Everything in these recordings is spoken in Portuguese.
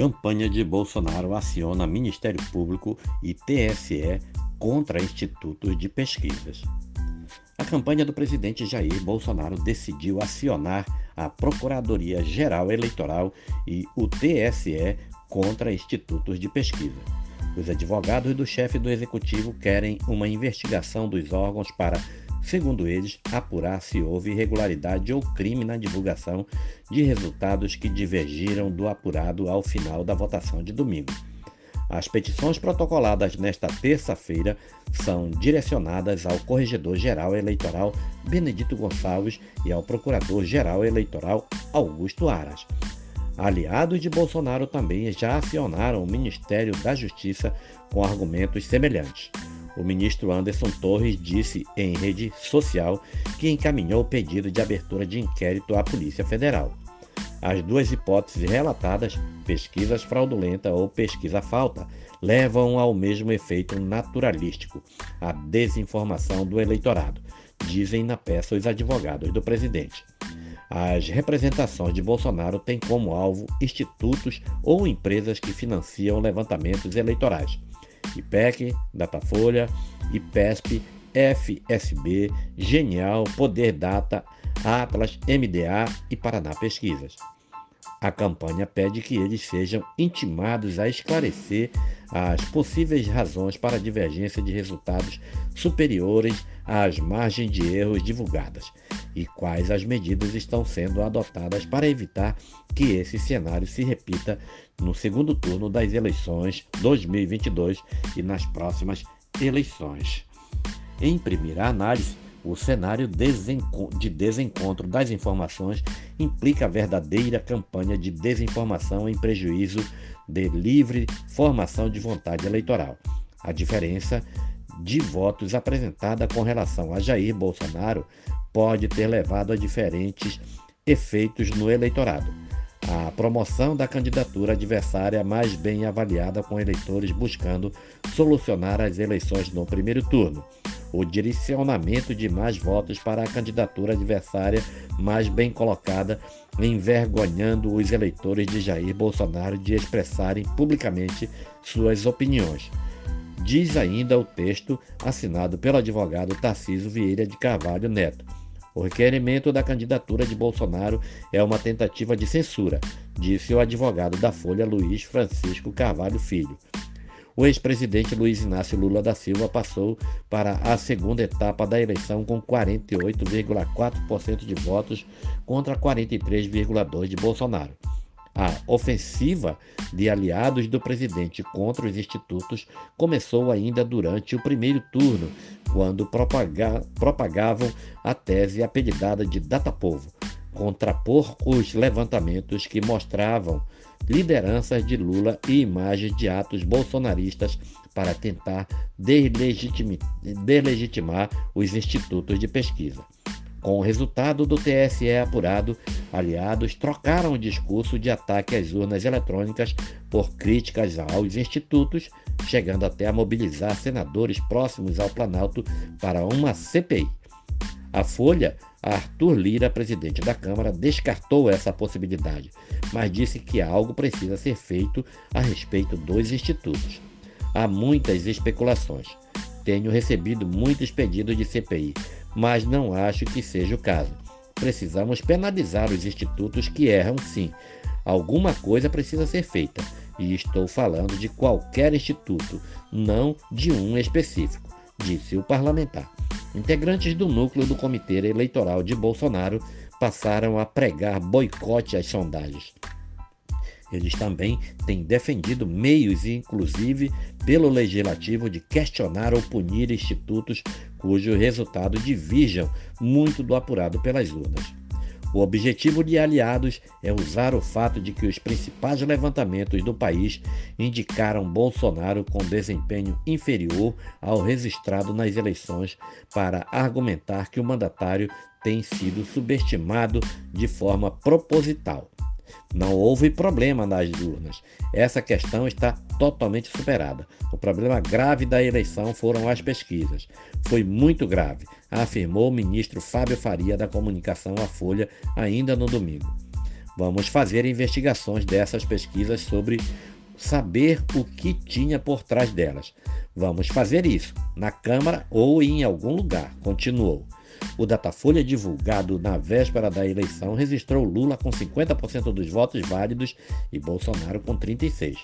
Campanha de Bolsonaro aciona Ministério Público e TSE contra institutos de pesquisas. A campanha do presidente Jair Bolsonaro decidiu acionar a Procuradoria-Geral Eleitoral e o TSE contra institutos de pesquisa. Os advogados do chefe do executivo querem uma investigação dos órgãos para segundo eles, apurar se houve irregularidade ou crime na divulgação de resultados que divergiram do apurado ao final da votação de domingo. As petições protocoladas nesta terça-feira são direcionadas ao Corregedor-Geral Eleitoral Benedito Gonçalves e ao Procurador-Geral Eleitoral Augusto Aras. Aliados de Bolsonaro também já acionaram o Ministério da Justiça com argumentos semelhantes. O ministro Anderson Torres disse em rede social que encaminhou o pedido de abertura de inquérito à Polícia Federal. As duas hipóteses relatadas, pesquisa fraudulenta ou pesquisa falta, levam ao mesmo efeito naturalístico, a desinformação do eleitorado, dizem na peça os advogados do presidente. As representações de Bolsonaro têm como alvo institutos ou empresas que financiam levantamentos eleitorais. IPEC, Datafolha, IPESP, FSB, Genial, Poder Data, Atlas, MDA e Paraná Pesquisas. A campanha pede que eles sejam intimados a esclarecer as possíveis razões para a divergência de resultados superiores às margens de erros divulgadas e quais as medidas estão sendo adotadas para evitar que esse cenário se repita no segundo turno das eleições 2022 e nas próximas eleições. Em primeira análise, o cenário de desencontro das informações implica verdadeira campanha de desinformação em prejuízo de livre formação de vontade eleitoral. A diferença de votos apresentada com relação a Jair Bolsonaro pode ter levado a diferentes efeitos no eleitorado. A promoção da candidatura adversária mais bem avaliada com eleitores buscando solucionar as eleições no primeiro turno o direcionamento de mais votos para a candidatura adversária mais bem colocada, envergonhando os eleitores de Jair Bolsonaro de expressarem publicamente suas opiniões. Diz ainda o texto assinado pelo advogado Tarciso Vieira de Carvalho Neto. O requerimento da candidatura de Bolsonaro é uma tentativa de censura, disse o advogado da Folha Luiz Francisco Carvalho Filho. O ex-presidente Luiz Inácio Lula da Silva passou para a segunda etapa da eleição com 48,4% de votos contra 43,2% de Bolsonaro. A ofensiva de aliados do presidente contra os institutos começou ainda durante o primeiro turno, quando propaga propagavam a tese apelidada de Datapovo, contrapor os levantamentos que mostravam lideranças de Lula e imagens de atos bolsonaristas para tentar deslegitimar os institutos de pesquisa. Com o resultado do TSE apurado, aliados trocaram o discurso de ataque às urnas eletrônicas por críticas aos institutos, chegando até a mobilizar senadores próximos ao Planalto para uma CPI. A Folha Arthur Lira, presidente da Câmara, descartou essa possibilidade, mas disse que algo precisa ser feito a respeito dos institutos. Há muitas especulações. Tenho recebido muitos pedidos de CPI, mas não acho que seja o caso. Precisamos penalizar os institutos que erram sim. Alguma coisa precisa ser feita, e estou falando de qualquer instituto, não de um específico, disse o parlamentar. Integrantes do núcleo do Comitê Eleitoral de Bolsonaro passaram a pregar boicote às sondagens. Eles também têm defendido meios, inclusive pelo legislativo, de questionar ou punir institutos cujo resultado divirjam muito do apurado pelas urnas. O objetivo de aliados é usar o fato de que os principais levantamentos do país indicaram Bolsonaro com desempenho inferior ao registrado nas eleições para argumentar que o mandatário tem sido subestimado de forma proposital. Não houve problema nas urnas. Essa questão está totalmente superada. O problema grave da eleição foram as pesquisas. Foi muito grave, afirmou o ministro Fábio Faria da Comunicação à Folha ainda no domingo. Vamos fazer investigações dessas pesquisas sobre saber o que tinha por trás delas. Vamos fazer isso na Câmara ou em algum lugar, continuou. O Datafolha, divulgado na véspera da eleição, registrou Lula com 50% dos votos válidos e Bolsonaro com 36%.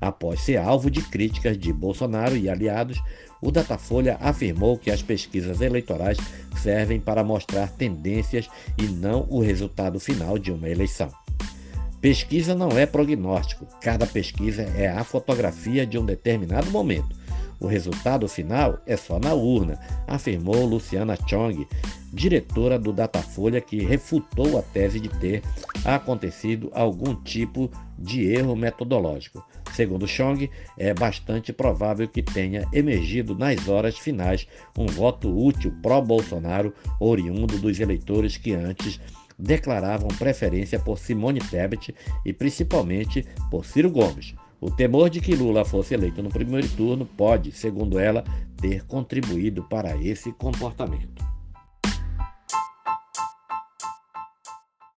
Após ser alvo de críticas de Bolsonaro e aliados, o Datafolha afirmou que as pesquisas eleitorais servem para mostrar tendências e não o resultado final de uma eleição. Pesquisa não é prognóstico, cada pesquisa é a fotografia de um determinado momento. O resultado final é só na urna, afirmou Luciana Chong, diretora do Datafolha, que refutou a tese de ter acontecido algum tipo de erro metodológico. Segundo Chong, é bastante provável que tenha emergido nas horas finais um voto útil pró-Bolsonaro, oriundo dos eleitores que antes declaravam preferência por Simone Tebet e principalmente por Ciro Gomes. O temor de que Lula fosse eleito no primeiro turno pode, segundo ela, ter contribuído para esse comportamento.